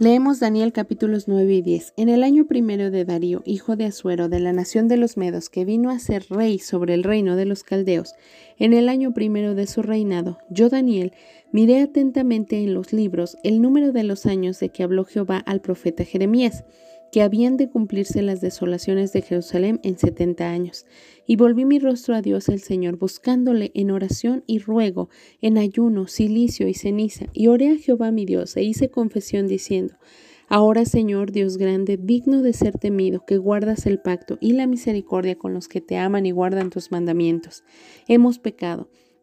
Leemos Daniel capítulos 9 y 10. En el año primero de Darío, hijo de Asuero, de la nación de los Medos, que vino a ser rey sobre el reino de los Caldeos, en el año primero de su reinado, yo Daniel miré atentamente en los libros el número de los años de que habló Jehová al profeta Jeremías que habían de cumplirse las desolaciones de Jerusalén en setenta años. Y volví mi rostro a Dios el Señor, buscándole en oración y ruego, en ayuno, silicio y ceniza. Y oré a Jehová mi Dios, e hice confesión diciendo, Ahora, Señor Dios grande, digno de ser temido, que guardas el pacto y la misericordia con los que te aman y guardan tus mandamientos. Hemos pecado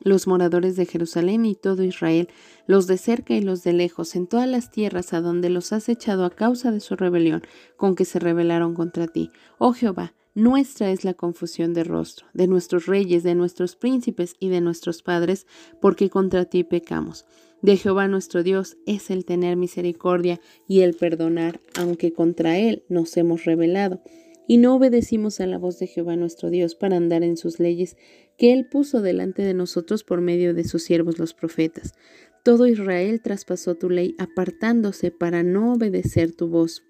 los moradores de Jerusalén y todo Israel, los de cerca y los de lejos, en todas las tierras a donde los has echado a causa de su rebelión, con que se rebelaron contra ti. Oh Jehová, nuestra es la confusión de rostro, de nuestros reyes, de nuestros príncipes y de nuestros padres, porque contra ti pecamos. De Jehová nuestro Dios es el tener misericordia y el perdonar, aunque contra él nos hemos rebelado y no obedecimos a la voz de Jehová nuestro Dios para andar en sus leyes que él puso delante de nosotros por medio de sus siervos los profetas. Todo Israel traspasó tu ley apartándose para no obedecer tu voz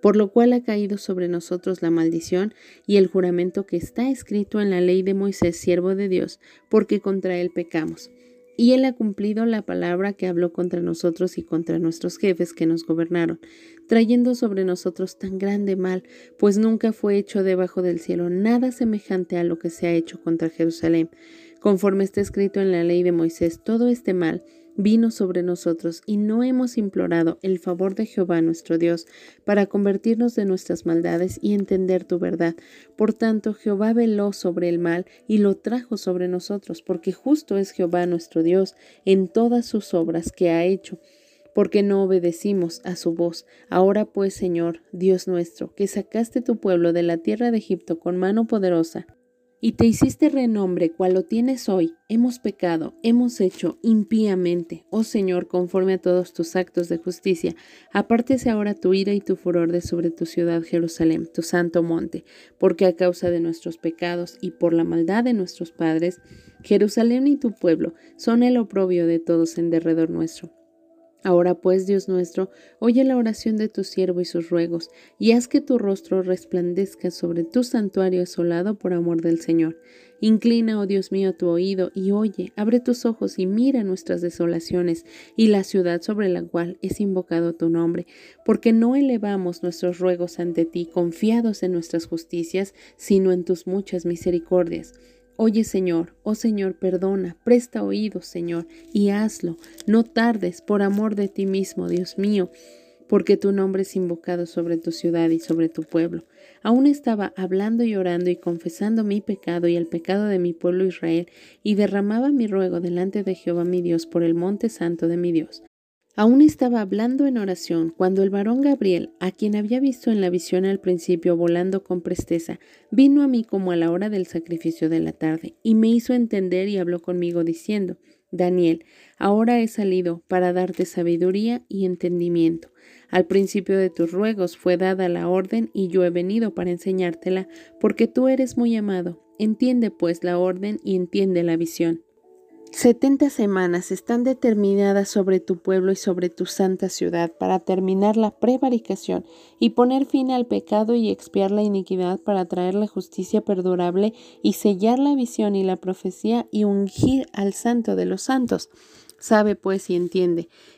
por lo cual ha caído sobre nosotros la maldición y el juramento que está escrito en la ley de Moisés, siervo de Dios, porque contra él pecamos. Y él ha cumplido la palabra que habló contra nosotros y contra nuestros jefes que nos gobernaron, trayendo sobre nosotros tan grande mal, pues nunca fue hecho debajo del cielo nada semejante a lo que se ha hecho contra Jerusalén. Conforme está escrito en la ley de Moisés, todo este mal vino sobre nosotros y no hemos implorado el favor de Jehová nuestro Dios para convertirnos de nuestras maldades y entender tu verdad. Por tanto, Jehová veló sobre el mal y lo trajo sobre nosotros, porque justo es Jehová nuestro Dios en todas sus obras que ha hecho porque no obedecimos a su voz. Ahora pues, Señor, Dios nuestro, que sacaste tu pueblo de la tierra de Egipto con mano poderosa, y te hiciste renombre cual lo tienes hoy. Hemos pecado, hemos hecho impíamente. Oh Señor, conforme a todos tus actos de justicia, apártese ahora tu ira y tu furor de sobre tu ciudad Jerusalén, tu santo monte, porque a causa de nuestros pecados y por la maldad de nuestros padres, Jerusalén y tu pueblo son el oprobio de todos en derredor nuestro. Ahora pues, Dios nuestro, oye la oración de tu siervo y sus ruegos, y haz que tu rostro resplandezca sobre tu santuario asolado por amor del Señor. Inclina, oh Dios mío, tu oído y oye, abre tus ojos y mira nuestras desolaciones y la ciudad sobre la cual es invocado tu nombre, porque no elevamos nuestros ruegos ante ti confiados en nuestras justicias, sino en tus muchas misericordias. Oye Señor, oh Señor, perdona, presta oídos Señor, y hazlo. No tardes por amor de ti mismo, Dios mío, porque tu nombre es invocado sobre tu ciudad y sobre tu pueblo. Aún estaba hablando y orando y confesando mi pecado y el pecado de mi pueblo Israel, y derramaba mi ruego delante de Jehová mi Dios por el monte santo de mi Dios. Aún estaba hablando en oración cuando el varón Gabriel, a quien había visto en la visión al principio volando con presteza, vino a mí como a la hora del sacrificio de la tarde, y me hizo entender y habló conmigo diciendo, Daniel, ahora he salido para darte sabiduría y entendimiento. Al principio de tus ruegos fue dada la orden y yo he venido para enseñártela, porque tú eres muy amado. Entiende pues la orden y entiende la visión. Setenta semanas están determinadas sobre tu pueblo y sobre tu santa ciudad para terminar la prevaricación y poner fin al pecado y expiar la iniquidad para traer la justicia perdurable y sellar la visión y la profecía y ungir al santo de los santos. Sabe pues y entiende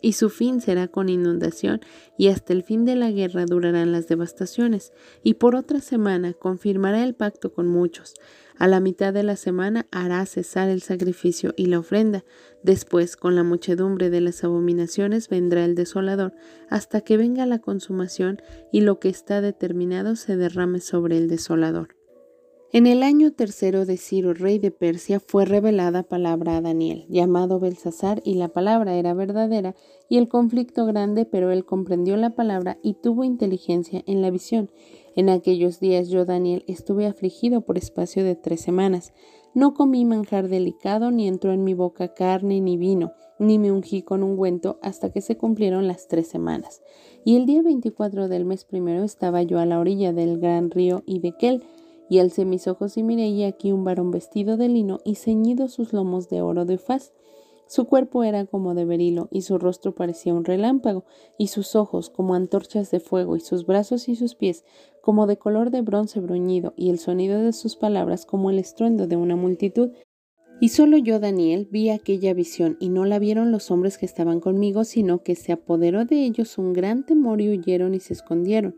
y su fin será con inundación, y hasta el fin de la guerra durarán las devastaciones, y por otra semana confirmará el pacto con muchos. A la mitad de la semana hará cesar el sacrificio y la ofrenda. Después, con la muchedumbre de las abominaciones, vendrá el desolador, hasta que venga la consumación y lo que está determinado se derrame sobre el desolador. En el año tercero de Ciro, rey de Persia, fue revelada palabra a Daniel, llamado Belsasar, y la palabra era verdadera, y el conflicto grande, pero él comprendió la palabra y tuvo inteligencia en la visión. En aquellos días yo, Daniel, estuve afligido por espacio de tres semanas. No comí manjar delicado, ni entró en mi boca carne ni vino, ni me ungí con ungüento hasta que se cumplieron las tres semanas. Y el día veinticuatro del mes primero estaba yo a la orilla del gran río Ibequel, y alcé mis ojos y miré y aquí un varón vestido de lino y ceñido sus lomos de oro de faz. Su cuerpo era como de berilo, y su rostro parecía un relámpago, y sus ojos como antorchas de fuego, y sus brazos y sus pies como de color de bronce bruñido, y el sonido de sus palabras como el estruendo de una multitud. Y solo yo, Daniel, vi aquella visión, y no la vieron los hombres que estaban conmigo, sino que se apoderó de ellos un gran temor y huyeron y se escondieron.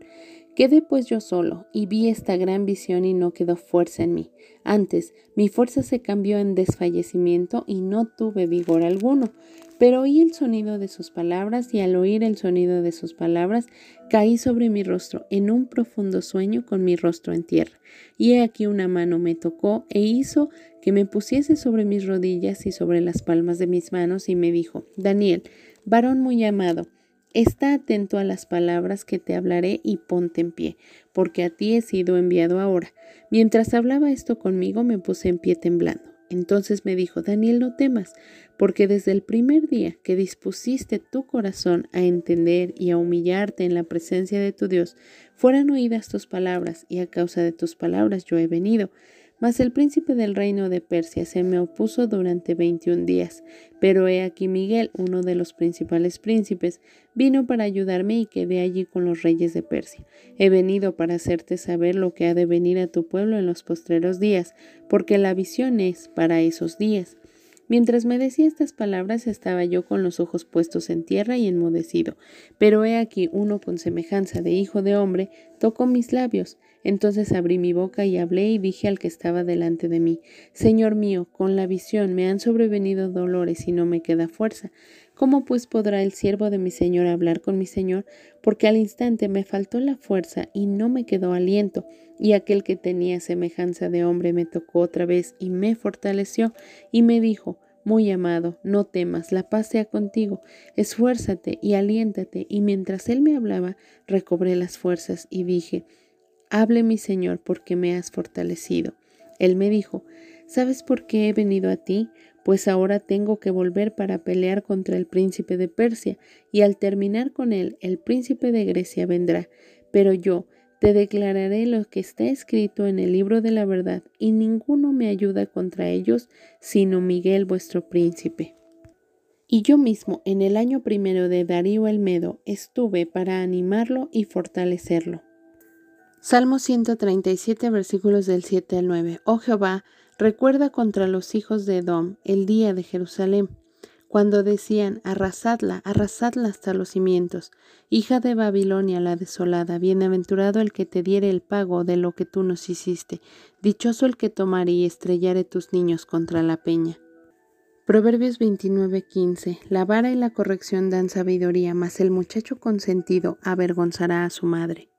Quedé pues yo solo y vi esta gran visión y no quedó fuerza en mí. Antes, mi fuerza se cambió en desfallecimiento y no tuve vigor alguno. Pero oí el sonido de sus palabras y al oír el sonido de sus palabras caí sobre mi rostro en un profundo sueño con mi rostro en tierra. Y he aquí una mano me tocó e hizo que me pusiese sobre mis rodillas y sobre las palmas de mis manos y me dijo, Daniel, varón muy amado, Está atento a las palabras que te hablaré y ponte en pie, porque a ti he sido enviado ahora. Mientras hablaba esto conmigo me puse en pie temblando. Entonces me dijo, Daniel, no temas, porque desde el primer día que dispusiste tu corazón a entender y a humillarte en la presencia de tu Dios, fueran oídas tus palabras, y a causa de tus palabras yo he venido. Mas el príncipe del reino de Persia se me opuso durante veintiún días. Pero he aquí Miguel, uno de los principales príncipes, vino para ayudarme y quedé allí con los reyes de Persia. He venido para hacerte saber lo que ha de venir a tu pueblo en los postreros días, porque la visión es para esos días. Mientras me decía estas palabras estaba yo con los ojos puestos en tierra y enmudecido. Pero he aquí uno con semejanza de hijo de hombre tocó mis labios. Entonces abrí mi boca y hablé y dije al que estaba delante de mí, Señor mío, con la visión me han sobrevenido dolores y no me queda fuerza. ¿Cómo pues podrá el siervo de mi Señor hablar con mi Señor? Porque al instante me faltó la fuerza y no me quedó aliento, y aquel que tenía semejanza de hombre me tocó otra vez y me fortaleció y me dijo, muy amado, no temas, la paz sea contigo, esfuérzate y aliéntate. Y mientras él me hablaba, recobré las fuerzas y dije, Hable mi Señor, porque me has fortalecido. Él me dijo, ¿sabes por qué he venido a ti? Pues ahora tengo que volver para pelear contra el príncipe de Persia, y al terminar con él, el príncipe de Grecia vendrá. Pero yo, te declararé lo que está escrito en el libro de la verdad, y ninguno me ayuda contra ellos, sino Miguel vuestro príncipe. Y yo mismo, en el año primero de Darío el Medo, estuve para animarlo y fortalecerlo. Salmo 137, versículos del 7 al 9. Oh Jehová, recuerda contra los hijos de Edom el día de Jerusalén cuando decían, arrasadla, arrasadla hasta los cimientos, hija de Babilonia la desolada, bienaventurado el que te diere el pago de lo que tú nos hiciste, dichoso el que tomare y estrellare tus niños contra la peña. Proverbios 29:15 La vara y la corrección dan sabiduría, mas el muchacho consentido avergonzará a su madre.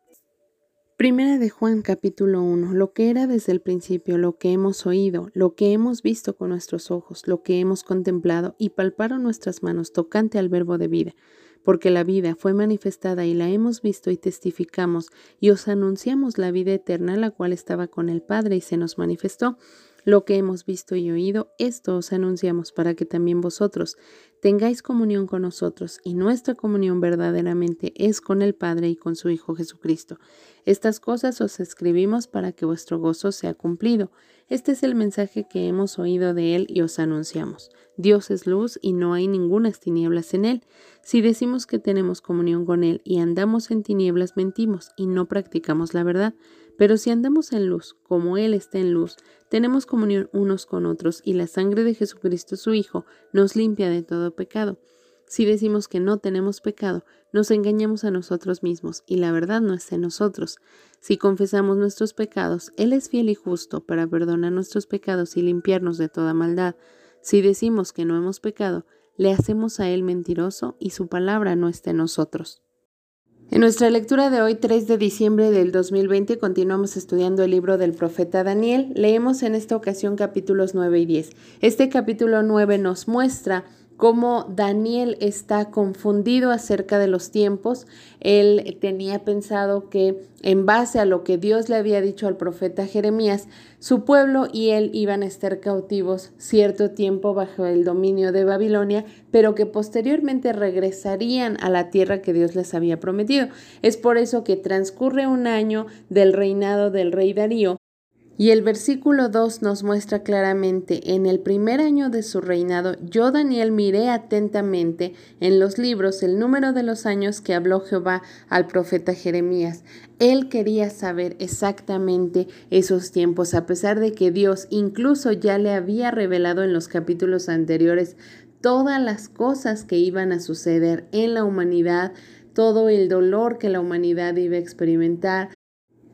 Primera de Juan capítulo 1. Lo que era desde el principio, lo que hemos oído, lo que hemos visto con nuestros ojos, lo que hemos contemplado y palparon nuestras manos tocante al verbo de vida. Porque la vida fue manifestada y la hemos visto y testificamos y os anunciamos la vida eterna, la cual estaba con el Padre y se nos manifestó. Lo que hemos visto y oído, esto os anunciamos para que también vosotros tengáis comunión con nosotros, y nuestra comunión verdaderamente es con el Padre y con su Hijo Jesucristo. Estas cosas os escribimos para que vuestro gozo sea cumplido. Este es el mensaje que hemos oído de Él y os anunciamos. Dios es luz y no hay ningunas tinieblas en Él. Si decimos que tenemos comunión con Él y andamos en tinieblas, mentimos y no practicamos la verdad. Pero si andamos en luz, como Él está en luz, tenemos comunión unos con otros y la sangre de Jesucristo su Hijo nos limpia de todo pecado. Si decimos que no tenemos pecado, nos engañamos a nosotros mismos y la verdad no está en nosotros. Si confesamos nuestros pecados, Él es fiel y justo para perdonar nuestros pecados y limpiarnos de toda maldad. Si decimos que no hemos pecado, le hacemos a Él mentiroso y su palabra no está en nosotros. En nuestra lectura de hoy, 3 de diciembre del 2020, continuamos estudiando el libro del profeta Daniel. Leemos en esta ocasión capítulos 9 y 10. Este capítulo 9 nos muestra cómo Daniel está confundido acerca de los tiempos. Él tenía pensado que en base a lo que Dios le había dicho al profeta Jeremías, su pueblo y él iban a estar cautivos cierto tiempo bajo el dominio de Babilonia, pero que posteriormente regresarían a la tierra que Dios les había prometido. Es por eso que transcurre un año del reinado del rey Darío y el versículo 2 nos muestra claramente, en el primer año de su reinado, yo Daniel miré atentamente en los libros el número de los años que habló Jehová al profeta Jeremías. Él quería saber exactamente esos tiempos, a pesar de que Dios incluso ya le había revelado en los capítulos anteriores todas las cosas que iban a suceder en la humanidad, todo el dolor que la humanidad iba a experimentar,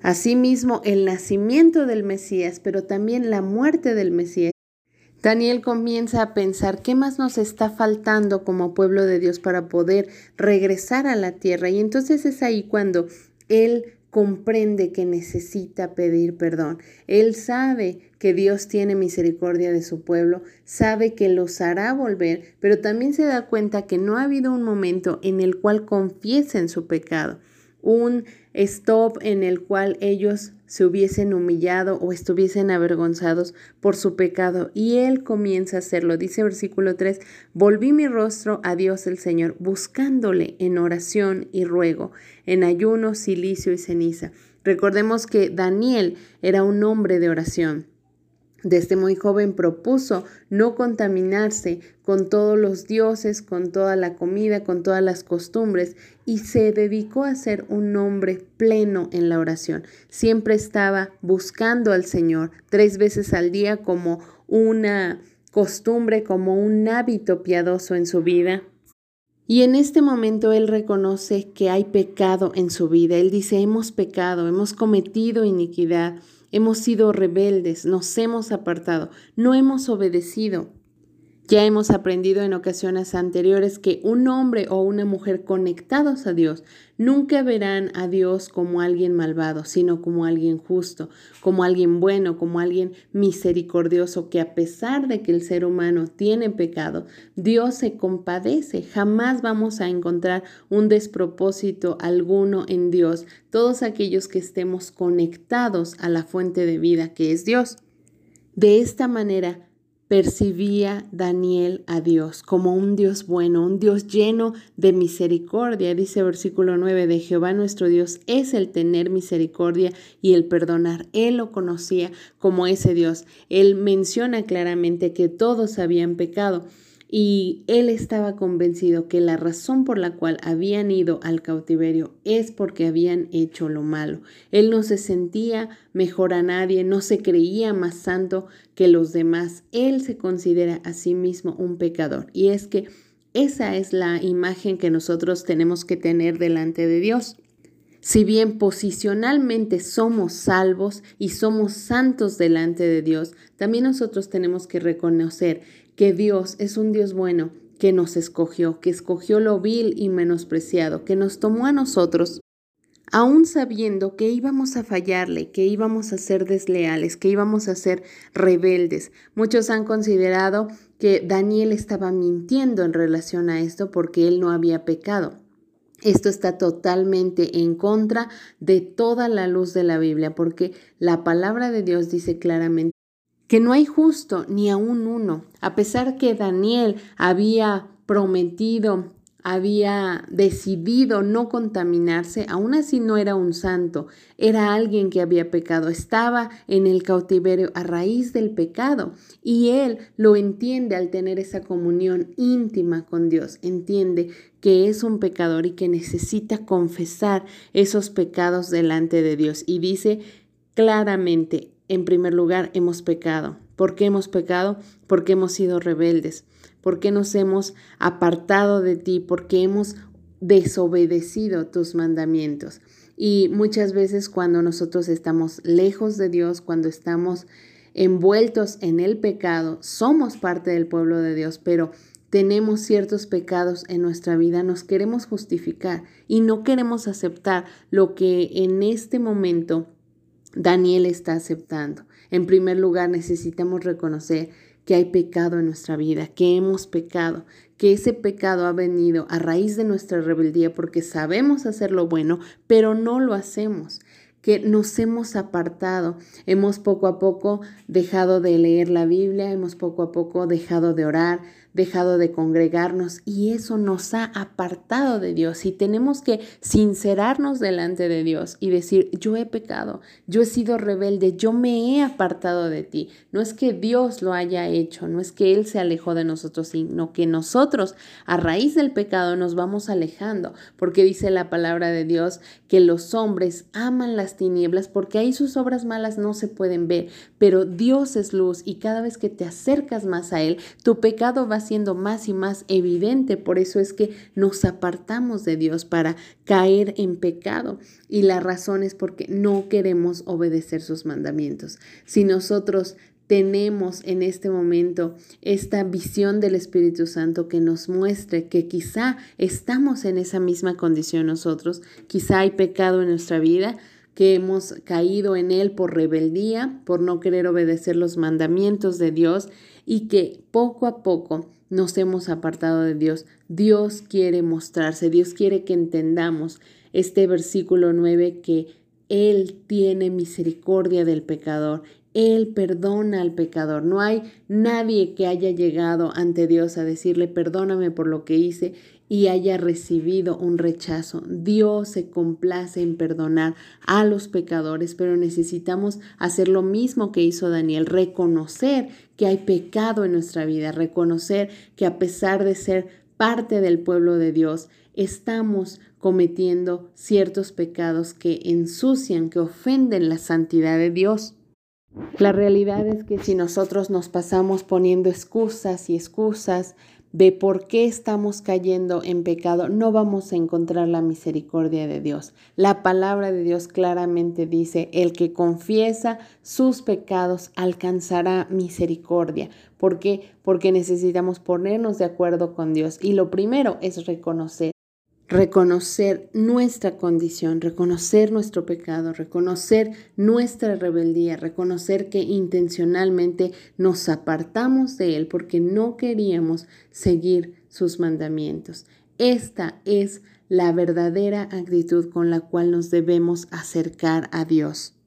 Asimismo, el nacimiento del Mesías, pero también la muerte del Mesías. Daniel comienza a pensar qué más nos está faltando como pueblo de Dios para poder regresar a la tierra. Y entonces es ahí cuando él comprende que necesita pedir perdón. Él sabe que Dios tiene misericordia de su pueblo, sabe que los hará volver, pero también se da cuenta que no ha habido un momento en el cual confiesen su pecado un stop en el cual ellos se hubiesen humillado o estuviesen avergonzados por su pecado. Y Él comienza a hacerlo. Dice versículo 3, volví mi rostro a Dios el Señor, buscándole en oración y ruego, en ayuno, silicio y ceniza. Recordemos que Daniel era un hombre de oración. Desde muy joven propuso no contaminarse con todos los dioses, con toda la comida, con todas las costumbres y se dedicó a ser un hombre pleno en la oración. Siempre estaba buscando al Señor tres veces al día como una costumbre, como un hábito piadoso en su vida. Y en este momento él reconoce que hay pecado en su vida. Él dice, hemos pecado, hemos cometido iniquidad Hemos sido rebeldes, nos hemos apartado, no hemos obedecido. Ya hemos aprendido en ocasiones anteriores que un hombre o una mujer conectados a Dios nunca verán a Dios como alguien malvado, sino como alguien justo, como alguien bueno, como alguien misericordioso, que a pesar de que el ser humano tiene pecado, Dios se compadece. Jamás vamos a encontrar un despropósito alguno en Dios, todos aquellos que estemos conectados a la fuente de vida que es Dios. De esta manera, percibía Daniel a Dios como un Dios bueno, un Dios lleno de misericordia. Dice versículo 9 de Jehová nuestro Dios es el tener misericordia y el perdonar. Él lo conocía como ese Dios. Él menciona claramente que todos habían pecado y él estaba convencido que la razón por la cual habían ido al cautiverio es porque habían hecho lo malo. Él no se sentía mejor a nadie, no se creía más santo que los demás. Él se considera a sí mismo un pecador. Y es que esa es la imagen que nosotros tenemos que tener delante de Dios. Si bien posicionalmente somos salvos y somos santos delante de Dios, también nosotros tenemos que reconocer que Dios es un Dios bueno, que nos escogió, que escogió lo vil y menospreciado, que nos tomó a nosotros, aún sabiendo que íbamos a fallarle, que íbamos a ser desleales, que íbamos a ser rebeldes. Muchos han considerado que Daniel estaba mintiendo en relación a esto porque él no había pecado. Esto está totalmente en contra de toda la luz de la Biblia, porque la palabra de Dios dice claramente que no hay justo ni aún uno, a pesar que Daniel había prometido había decidido no contaminarse, aún así no era un santo, era alguien que había pecado, estaba en el cautiverio a raíz del pecado. Y él lo entiende al tener esa comunión íntima con Dios, entiende que es un pecador y que necesita confesar esos pecados delante de Dios. Y dice claramente, en primer lugar, hemos pecado. ¿Por qué hemos pecado? Porque hemos sido rebeldes porque nos hemos apartado de ti, porque hemos desobedecido tus mandamientos. Y muchas veces cuando nosotros estamos lejos de Dios, cuando estamos envueltos en el pecado, somos parte del pueblo de Dios, pero tenemos ciertos pecados en nuestra vida, nos queremos justificar y no queremos aceptar lo que en este momento Daniel está aceptando. En primer lugar, necesitamos reconocer que hay pecado en nuestra vida, que hemos pecado, que ese pecado ha venido a raíz de nuestra rebeldía porque sabemos hacer lo bueno, pero no lo hacemos que nos hemos apartado, hemos poco a poco dejado de leer la Biblia, hemos poco a poco dejado de orar, dejado de congregarnos y eso nos ha apartado de Dios. Y tenemos que sincerarnos delante de Dios y decir, yo he pecado, yo he sido rebelde, yo me he apartado de ti. No es que Dios lo haya hecho, no es que Él se alejó de nosotros, sino que nosotros a raíz del pecado nos vamos alejando, porque dice la palabra de Dios que los hombres aman las tinieblas porque ahí sus obras malas no se pueden ver, pero Dios es luz y cada vez que te acercas más a Él, tu pecado va siendo más y más evidente. Por eso es que nos apartamos de Dios para caer en pecado. Y la razón es porque no queremos obedecer sus mandamientos. Si nosotros tenemos en este momento esta visión del Espíritu Santo que nos muestre que quizá estamos en esa misma condición nosotros, quizá hay pecado en nuestra vida, que hemos caído en él por rebeldía, por no querer obedecer los mandamientos de Dios y que poco a poco nos hemos apartado de Dios. Dios quiere mostrarse, Dios quiere que entendamos este versículo 9 que Él tiene misericordia del pecador. Él perdona al pecador. No hay nadie que haya llegado ante Dios a decirle, perdóname por lo que hice y haya recibido un rechazo. Dios se complace en perdonar a los pecadores, pero necesitamos hacer lo mismo que hizo Daniel, reconocer que hay pecado en nuestra vida, reconocer que a pesar de ser parte del pueblo de Dios, estamos cometiendo ciertos pecados que ensucian, que ofenden la santidad de Dios. La realidad es que si nosotros nos pasamos poniendo excusas y excusas, de por qué estamos cayendo en pecado, no vamos a encontrar la misericordia de Dios. La palabra de Dios claramente dice, el que confiesa sus pecados alcanzará misericordia. ¿Por qué? Porque necesitamos ponernos de acuerdo con Dios. Y lo primero es reconocer reconocer nuestra condición, reconocer nuestro pecado, reconocer nuestra rebeldía, reconocer que intencionalmente nos apartamos de Él porque no queríamos seguir sus mandamientos. Esta es la verdadera actitud con la cual nos debemos acercar a Dios.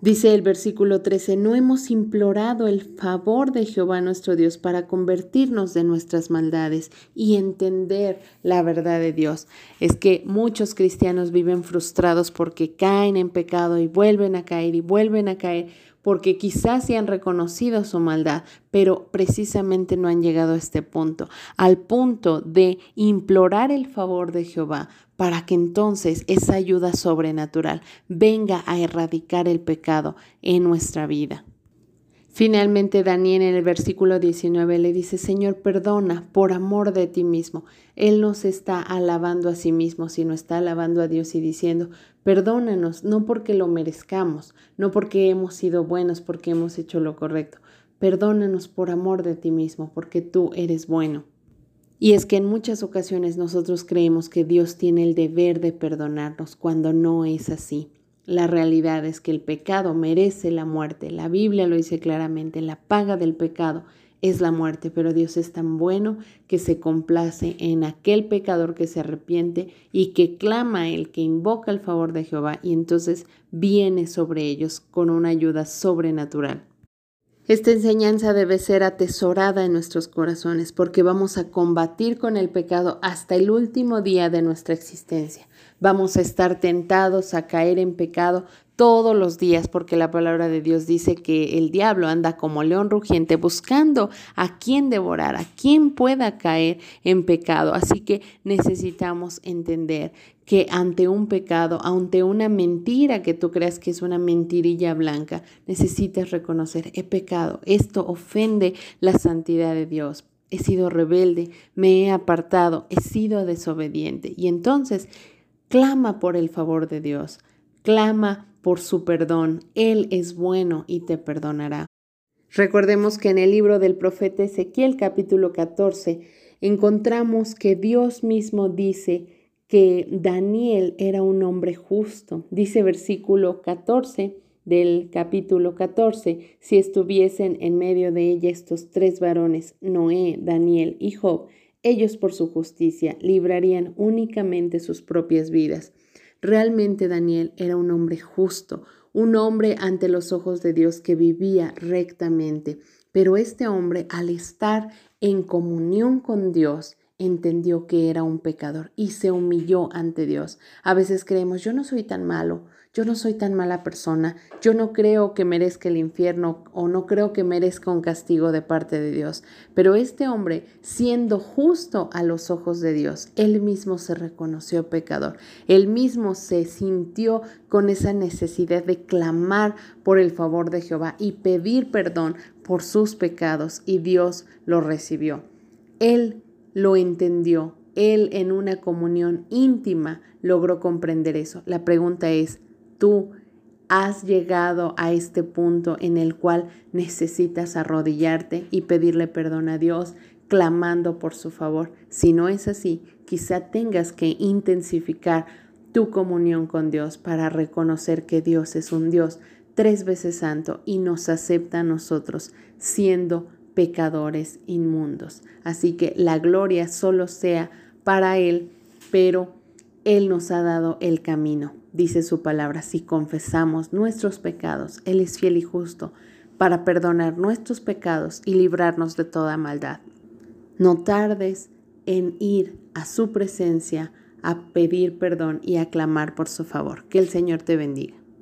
Dice el versículo 13, no hemos implorado el favor de Jehová nuestro Dios para convertirnos de nuestras maldades y entender la verdad de Dios. Es que muchos cristianos viven frustrados porque caen en pecado y vuelven a caer y vuelven a caer porque quizás se han reconocido su maldad, pero precisamente no han llegado a este punto, al punto de implorar el favor de Jehová para que entonces esa ayuda sobrenatural venga a erradicar el pecado en nuestra vida. Finalmente Daniel en el versículo 19 le dice, Señor, perdona por amor de ti mismo. Él no se está alabando a sí mismo, sino está alabando a Dios y diciendo, perdónanos, no porque lo merezcamos, no porque hemos sido buenos, porque hemos hecho lo correcto. Perdónanos por amor de ti mismo, porque tú eres bueno. Y es que en muchas ocasiones nosotros creemos que Dios tiene el deber de perdonarnos cuando no es así. La realidad es que el pecado merece la muerte. La Biblia lo dice claramente, la paga del pecado es la muerte, pero Dios es tan bueno que se complace en aquel pecador que se arrepiente y que clama a Él, que invoca el favor de Jehová y entonces viene sobre ellos con una ayuda sobrenatural. Esta enseñanza debe ser atesorada en nuestros corazones porque vamos a combatir con el pecado hasta el último día de nuestra existencia. Vamos a estar tentados a caer en pecado todos los días porque la palabra de Dios dice que el diablo anda como león rugiente buscando a quien devorar, a quien pueda caer en pecado. Así que necesitamos entender que ante un pecado, ante una mentira que tú creas que es una mentirilla blanca, necesitas reconocer, he pecado, esto ofende la santidad de Dios. he sido rebelde, me he apartado, he sido desobediente. Y entonces clama por el favor de Dios, clama por su perdón. Él es bueno y te perdonará. Recordemos que en el libro del profeta Ezequiel capítulo 14 encontramos que Dios mismo dice que Daniel era un hombre justo. Dice versículo 14 del capítulo 14, si estuviesen en medio de ella estos tres varones, Noé, Daniel y Job, ellos por su justicia librarían únicamente sus propias vidas. Realmente Daniel era un hombre justo, un hombre ante los ojos de Dios que vivía rectamente. Pero este hombre, al estar en comunión con Dios, entendió que era un pecador y se humilló ante Dios. A veces creemos, yo no soy tan malo, yo no soy tan mala persona, yo no creo que merezca el infierno o no creo que merezca un castigo de parte de Dios. Pero este hombre, siendo justo a los ojos de Dios, él mismo se reconoció pecador, él mismo se sintió con esa necesidad de clamar por el favor de Jehová y pedir perdón por sus pecados y Dios lo recibió. Él lo entendió, él en una comunión íntima logró comprender eso. La pregunta es, tú has llegado a este punto en el cual necesitas arrodillarte y pedirle perdón a Dios, clamando por su favor. Si no es así, quizá tengas que intensificar tu comunión con Dios para reconocer que Dios es un Dios tres veces santo y nos acepta a nosotros siendo pecadores inmundos. Así que la gloria solo sea para Él, pero Él nos ha dado el camino dice su palabra, si confesamos nuestros pecados, Él es fiel y justo para perdonar nuestros pecados y librarnos de toda maldad. No tardes en ir a su presencia a pedir perdón y a clamar por su favor. Que el Señor te bendiga.